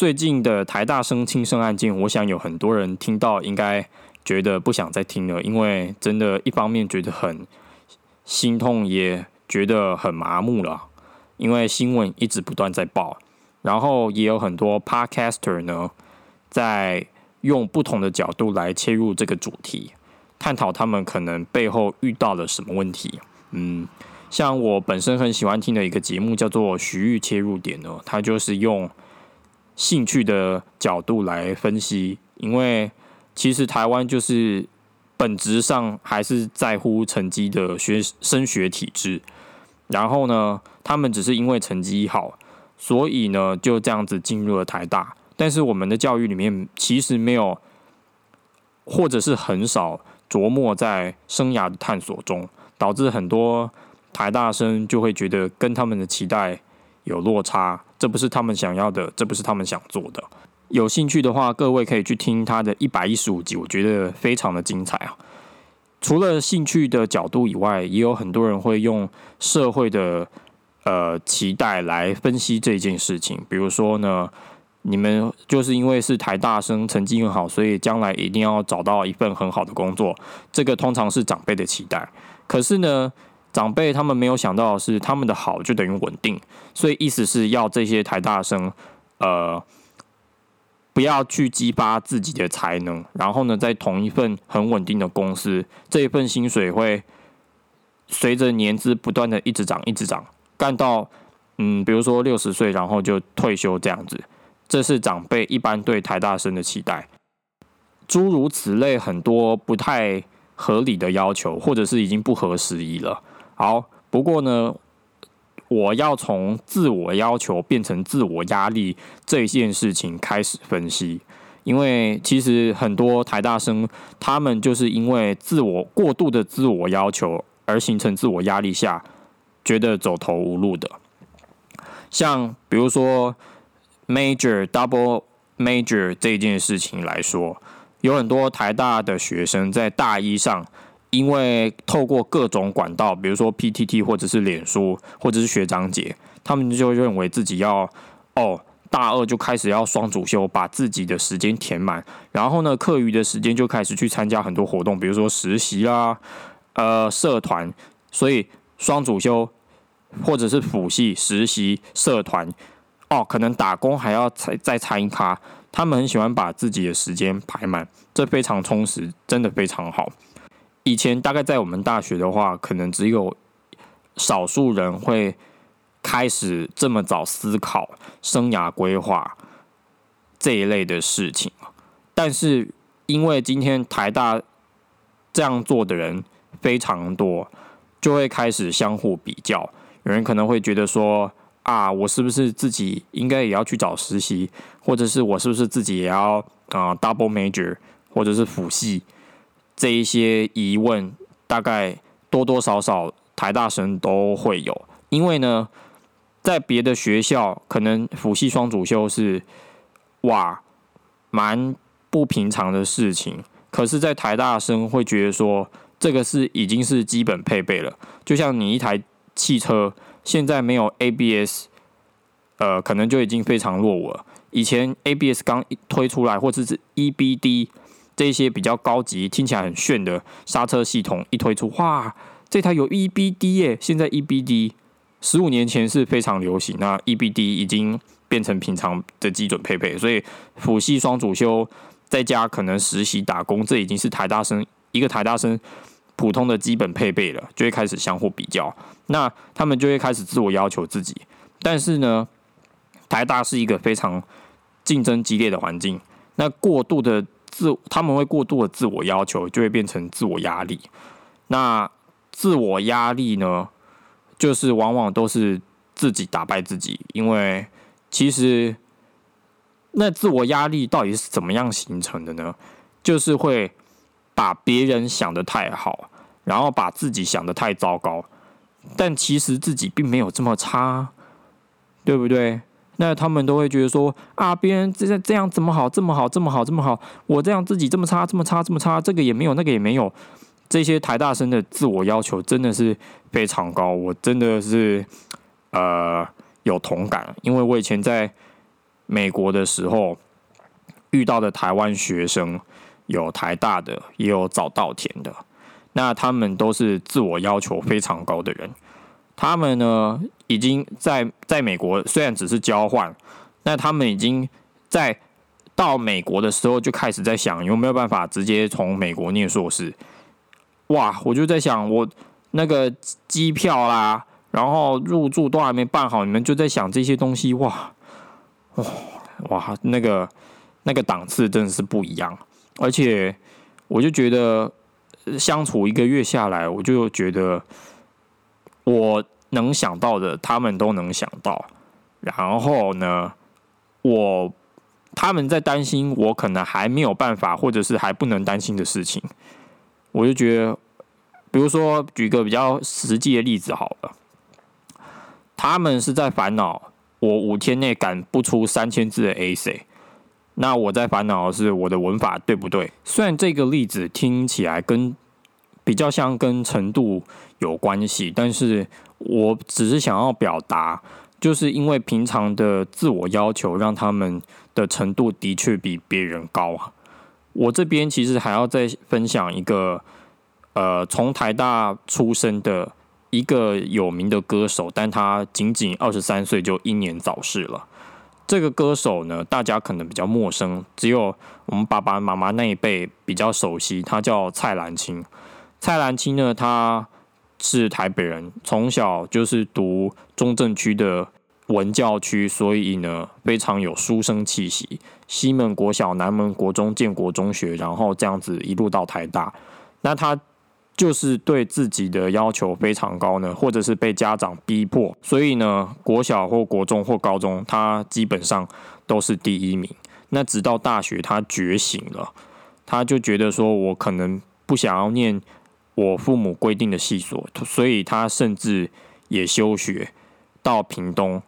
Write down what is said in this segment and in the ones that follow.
最近的台大生轻生案件，我想有很多人听到应该觉得不想再听了，因为真的，一方面觉得很心痛，也觉得很麻木了，因为新闻一直不断在报，然后也有很多 podcaster 呢，在用不同的角度来切入这个主题，探讨他们可能背后遇到了什么问题。嗯，像我本身很喜欢听的一个节目叫做《徐玉切入点》呢，它就是用。兴趣的角度来分析，因为其实台湾就是本质上还是在乎成绩的学升学体制，然后呢，他们只是因为成绩好，所以呢就这样子进入了台大。但是我们的教育里面其实没有，或者是很少琢磨在生涯的探索中，导致很多台大生就会觉得跟他们的期待有落差。这不是他们想要的，这不是他们想做的。有兴趣的话，各位可以去听他的一百一十五集，我觉得非常的精彩啊。除了兴趣的角度以外，也有很多人会用社会的呃期待来分析这件事情。比如说呢，你们就是因为是台大生，成绩很好，所以将来一定要找到一份很好的工作。这个通常是长辈的期待。可是呢？长辈他们没有想到的是，他们的好就等于稳定，所以意思是要这些台大生，呃，不要去激发自己的才能，然后呢，在同一份很稳定的公司，这一份薪水会随着年资不断的一直涨，一直涨，干到嗯，比如说六十岁，然后就退休这样子，这是长辈一般对台大生的期待，诸如此类很多不太合理的要求，或者是已经不合时宜了。好，不过呢，我要从自我要求变成自我压力这件事情开始分析，因为其实很多台大生他们就是因为自我过度的自我要求而形成自我压力下，觉得走投无路的。像比如说 major double major 这件事情来说，有很多台大的学生在大一上。因为透过各种管道，比如说 PTT 或者是脸书或者是学长姐，他们就认为自己要哦大二就开始要双主修，把自己的时间填满，然后呢课余的时间就开始去参加很多活动，比如说实习啦、呃社团，所以双主修或者是辅系实习社团哦，可能打工还要再再参一卡，他们很喜欢把自己的时间排满，这非常充实，真的非常好。以前大概在我们大学的话，可能只有少数人会开始这么早思考生涯规划这一类的事情。但是因为今天台大这样做的人非常多，就会开始相互比较。有人可能会觉得说：“啊，我是不是自己应该也要去找实习？或者是我是不是自己也要啊 double major，或者是辅系？”这一些疑问，大概多多少少台大生都会有，因为呢，在别的学校可能辅系双主修是哇蛮不平常的事情，可是，在台大生会觉得说，这个是已经是基本配备了。就像你一台汽车现在没有 ABS，呃，可能就已经非常落伍了。以前 ABS 刚推出来，或者是 EBD。这些比较高级、听起来很炫的刹车系统一推出，哇，这台有 EBD 耶！现在 EBD 十五年前是非常流行，那 EBD 已经变成平常的基准配备，所以辅系双主修在家可能实习打工，这已经是台大生一个台大生普通的基本配备了，就会开始相互比较，那他们就会开始自我要求自己。但是呢，台大是一个非常竞争激烈的环境，那过度的。自他们会过度的自我要求，就会变成自我压力。那自我压力呢，就是往往都是自己打败自己，因为其实那自我压力到底是怎么样形成的呢？就是会把别人想的太好，然后把自己想的太糟糕，但其实自己并没有这么差，对不对？那他们都会觉得说啊，别人这这样这么好，这么好，这么好，这么好，我这样自己这么差，这么差，这么差，这个也没有，那个也没有。这些台大生的自我要求真的是非常高，我真的是呃有同感，因为我以前在美国的时候遇到的台湾学生，有台大的，也有早稻田的。那他们都是自我要求非常高的人。他们呢，已经在在美国，虽然只是交换，那他们已经在到美国的时候就开始在想，有没有办法直接从美国念硕士。哇，我就在想，我那个机票啦，然后入住都还没办好，你们就在想这些东西。哇，哇，哇，那个那个档次真的是不一样。而且，我就觉得相处一个月下来，我就觉得。我能想到的，他们都能想到。然后呢，我他们在担心我可能还没有办法，或者是还不能担心的事情，我就觉得，比如说举个比较实际的例子好了，他们是在烦恼我五天内赶不出三千字的 A C，那我在烦恼的是我的文法对不对？虽然这个例子听起来跟比较像跟程度有关系，但是我只是想要表达，就是因为平常的自我要求，让他们的程度的确比别人高啊。我这边其实还要再分享一个，呃，从台大出生的一个有名的歌手，但他仅仅二十三岁就英年早逝了。这个歌手呢，大家可能比较陌生，只有我们爸爸妈妈那一辈比较熟悉，他叫蔡澜清。蔡澜青呢，他是台北人，从小就是读中正区的文教区，所以呢非常有书生气息。西门国小、南门国中、建国中学，然后这样子一路到台大。那他就是对自己的要求非常高呢，或者是被家长逼迫，所以呢国小或国中或高中，他基本上都是第一名。那直到大学，他觉醒了，他就觉得说我可能不想要念。我父母规定的系所，所以他甚至也休学到屏东。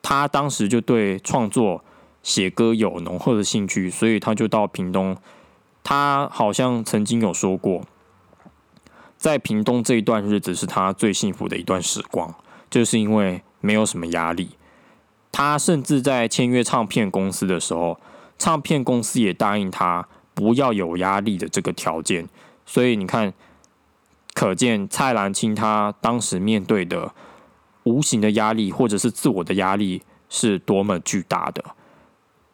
他当时就对创作写歌有浓厚的兴趣，所以他就到屏东。他好像曾经有说过，在屏东这一段日子是他最幸福的一段时光，就是因为没有什么压力。他甚至在签约唱片公司的时候，唱片公司也答应他不要有压力的这个条件。所以你看。可见蔡澜清他当时面对的无形的压力，或者是自我的压力，是多么巨大的。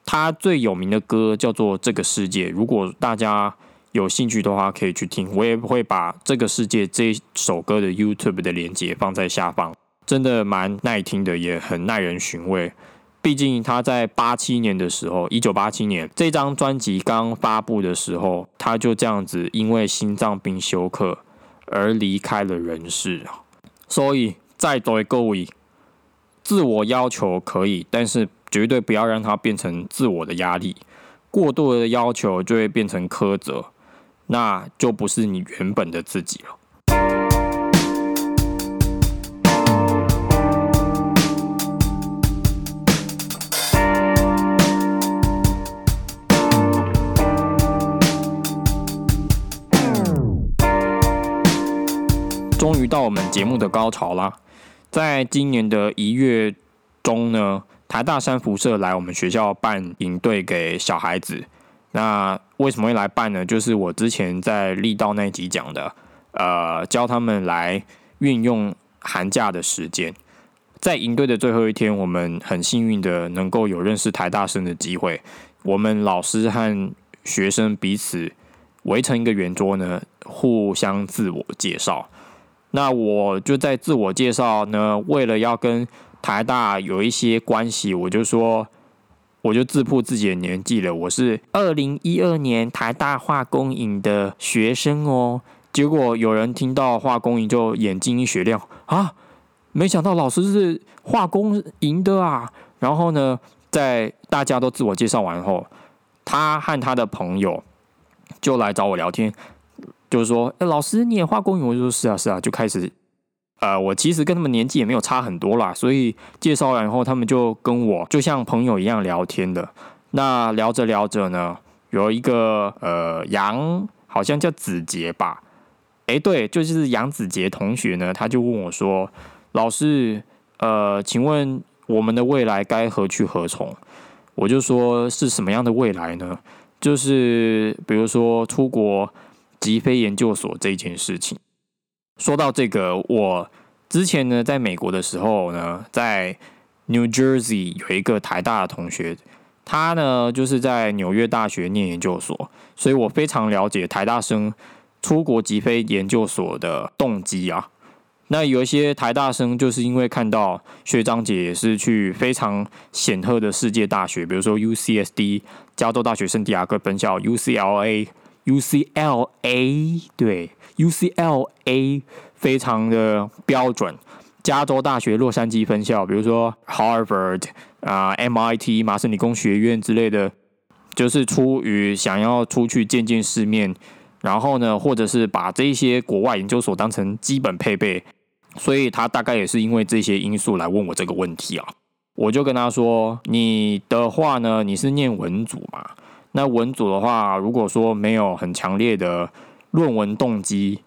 他最有名的歌叫做《这个世界》，如果大家有兴趣的话，可以去听。我也会把《这个世界》这首歌的 YouTube 的连接放在下方，真的蛮耐听的，也很耐人寻味。毕竟他在八七年的时候，一九八七年这张专辑刚发布的时候，他就这样子因为心脏病休克。而离开了人世啊，所以在对各位，自我要求可以，但是绝对不要让它变成自我的压力。过度的要求就会变成苛责，那就不是你原本的自己了。终于到我们节目的高潮啦！在今年的一月中呢，台大山辐射来我们学校办营队给小孩子。那为什么会来办呢？就是我之前在力道那集讲的，呃，教他们来运用寒假的时间。在营队的最后一天，我们很幸运的能够有认识台大生的机会。我们老师和学生彼此围成一个圆桌呢，互相自我介绍。那我就在自我介绍呢，为了要跟台大有一些关系，我就说，我就自曝自己的年纪了，我是二零一二年台大化工营的学生哦。结果有人听到化工营就眼睛一雪亮啊，没想到老师是化工营的啊。然后呢，在大家都自我介绍完后，他和他的朋友就来找我聊天。就是说，哎，老师你也画公园？我就说是啊，是啊，就开始，呃，我其实跟他们年纪也没有差很多啦，所以介绍完以后，他们就跟我就像朋友一样聊天的。那聊着聊着呢，有一个呃杨，好像叫子杰吧，哎，对，就是杨子杰同学呢，他就问我说，老师，呃，请问我们的未来该何去何从？我就说是什么样的未来呢？就是比如说出国击飞研究所这件事情。说到这个，我之前呢在美国的时候呢，在 New Jersey 有一个台大的同学，他呢就是在纽约大学念研究所，所以我非常了解台大生出国击飞研究所的动机啊。那有一些台大生就是因为看到学长姐也是去非常显赫的世界大学，比如说 UCSD 加州大学圣地亚哥分校、UCLA、UCLA 对 UCLA 非常的标准，加州大学洛杉矶分校，比如说 Harvard 啊、MIT 麻省理工学院之类的，就是出于想要出去见见世面，然后呢，或者是把这些国外研究所当成基本配备。所以他大概也是因为这些因素来问我这个问题啊，我就跟他说：“你的话呢，你是念文组嘛？那文组的话，如果说没有很强烈的论文动机，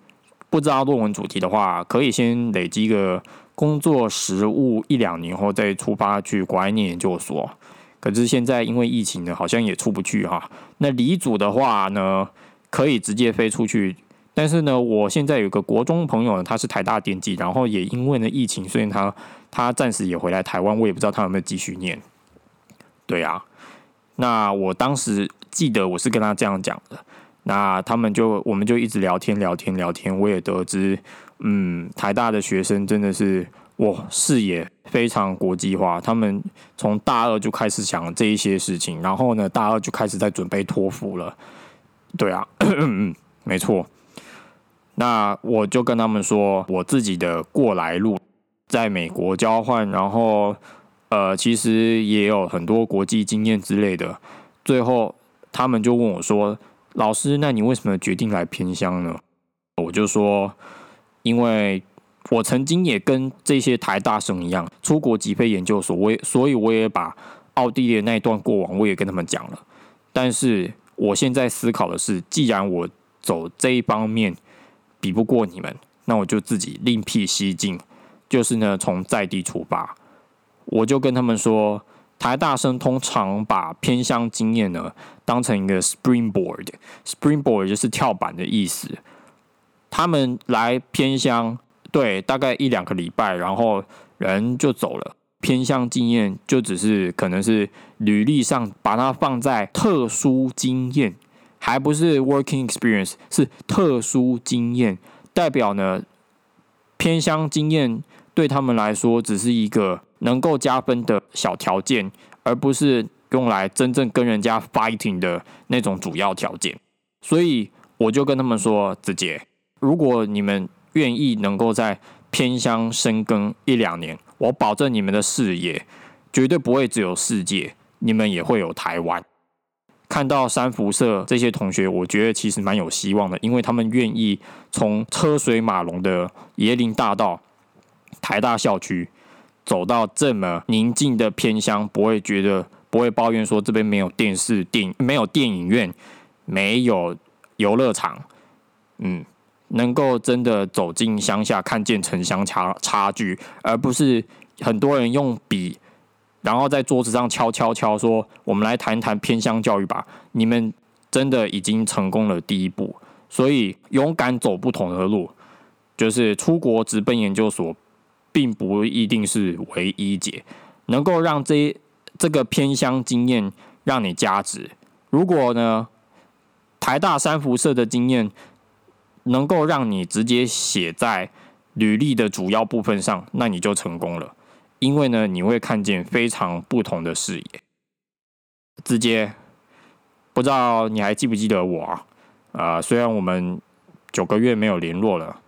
不知道论文主题的话，可以先累积个工作实务一两年后再出发去国外念研究所。可是现在因为疫情呢，好像也出不去哈。那理组的话呢，可以直接飞出去。”但是呢，我现在有个国中朋友呢，他是台大电机，然后也因为呢疫情，所以他他暂时也回来台湾，我也不知道他有没有继续念。对啊，那我当时记得我是跟他这样讲的，那他们就我们就一直聊天聊天聊天，我也得知，嗯，台大的学生真的是哇视野非常国际化，他们从大二就开始想这一些事情，然后呢大二就开始在准备托福了。对啊，没错。那我就跟他们说我自己的过来路，在美国交换，然后呃，其实也有很多国际经验之类的。最后他们就问我说：“老师，那你为什么决定来偏乡呢？”我就说：“因为我曾经也跟这些台大生一样出国击飞研究所，我也所以我也把奥地利那一段过往我也跟他们讲了。但是我现在思考的是，既然我走这一方面。”比不过你们，那我就自己另辟蹊径，就是呢从在地出发。我就跟他们说，台大生通常把偏乡经验呢当成一个 springboard，springboard 就是跳板的意思。他们来偏乡，对，大概一两个礼拜，然后人就走了。偏乡经验就只是可能是履历上把它放在特殊经验。还不是 working experience，是特殊经验，代表呢偏乡经验对他们来说只是一个能够加分的小条件，而不是用来真正跟人家 fighting 的那种主要条件。所以我就跟他们说：子杰，如果你们愿意能够在偏乡深耕一两年，我保证你们的视野绝对不会只有世界，你们也会有台湾。看到三辐射这些同学，我觉得其实蛮有希望的，因为他们愿意从车水马龙的椰林大道、台大校区走到这么宁静的偏乡，不会觉得不会抱怨说这边没有电视、电没有电影院、没有游乐场，嗯，能够真的走进乡下，看见城乡差差距，而不是很多人用笔。然后在桌子上敲敲敲，说：“我们来谈谈偏乡教育吧。”你们真的已经成功了第一步，所以勇敢走不同的路，就是出国直奔研究所，并不一定是唯一解。能够让这这个偏乡经验让你加值。如果呢，台大三辐射的经验能够让你直接写在履历的主要部分上，那你就成功了。因为呢，你会看见非常不同的视野。直接不知道你还记不记得我啊？虽然我们九个月没有联络了，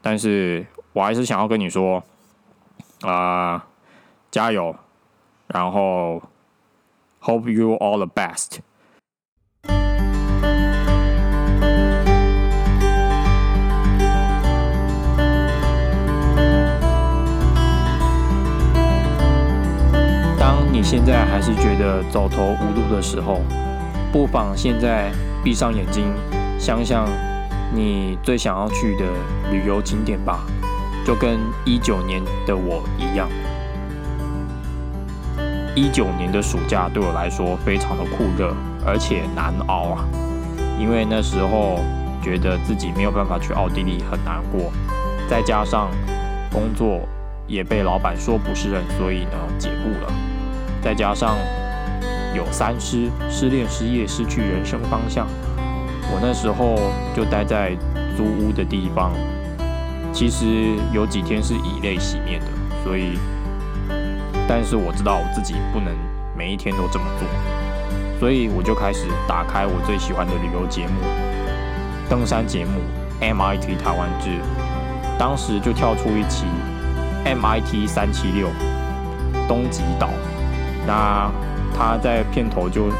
但是我还是想要跟你说啊，加油！然后，Hope you all the best。当你现在还是觉得走投无路的时候，不妨现在闭上眼睛，想想你最想要去的旅游景点吧，就跟一九年的我一样。一九年的暑假对我来说非常的酷热，而且难熬啊！因为那时候觉得自己没有办法去奥地利，很难过。再加上工作也被老板说不是人，所以呢解雇了。再加上有三失，失恋、失业、失去人生方向。我那时候就待在租屋的地方，其实有几天是以泪洗面的，所以。但是我知道我自己不能每一天都这么做，所以我就开始打开我最喜欢的旅游节目——登山节目 MIT 台湾志。当时就跳出一期 MIT 三七六东极岛，那他在片头就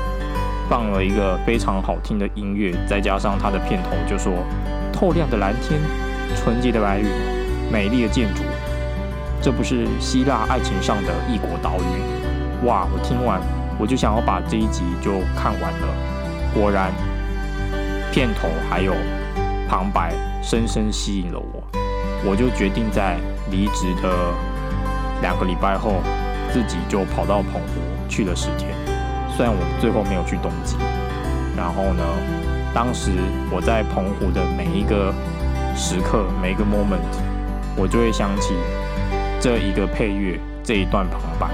放了一个非常好听的音乐，再加上他的片头就说：“透亮的蓝天，纯洁的白云，美丽的建筑。”这不是希腊爱情上的异国岛屿？哇！我听完我就想要把这一集就看完了。果然，片头还有旁白深深吸引了我，我就决定在离职的两个礼拜后，自己就跑到澎湖去了十天。虽然我最后没有去东极，然后呢，当时我在澎湖的每一个时刻，每个 moment，我就会想起。这一个配乐，这一段旁白，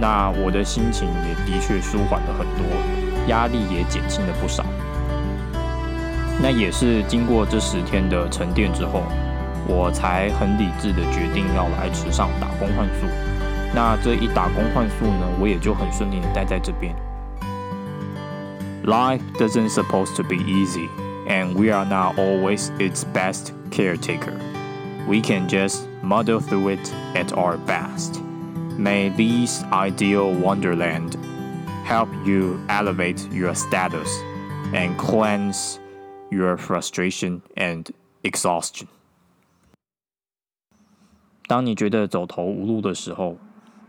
那我的心情也的确舒缓了很多，压力也减轻了不少。那也是经过这十天的沉淀之后，我才很理智的决定要来池上打工换宿。那这一打工换宿呢，我也就很顺利的待在这边。Life doesn't supposed to be easy, and we are not always its best caretaker. We can just muddle through it at our best. May this ideal wonderland help you elevate your status and cleanse your frustration and exhaustion. 当你觉得走投无路的时候，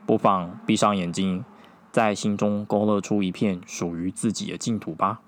不妨闭上眼睛，在心中勾勒出一片属于自己的净土吧。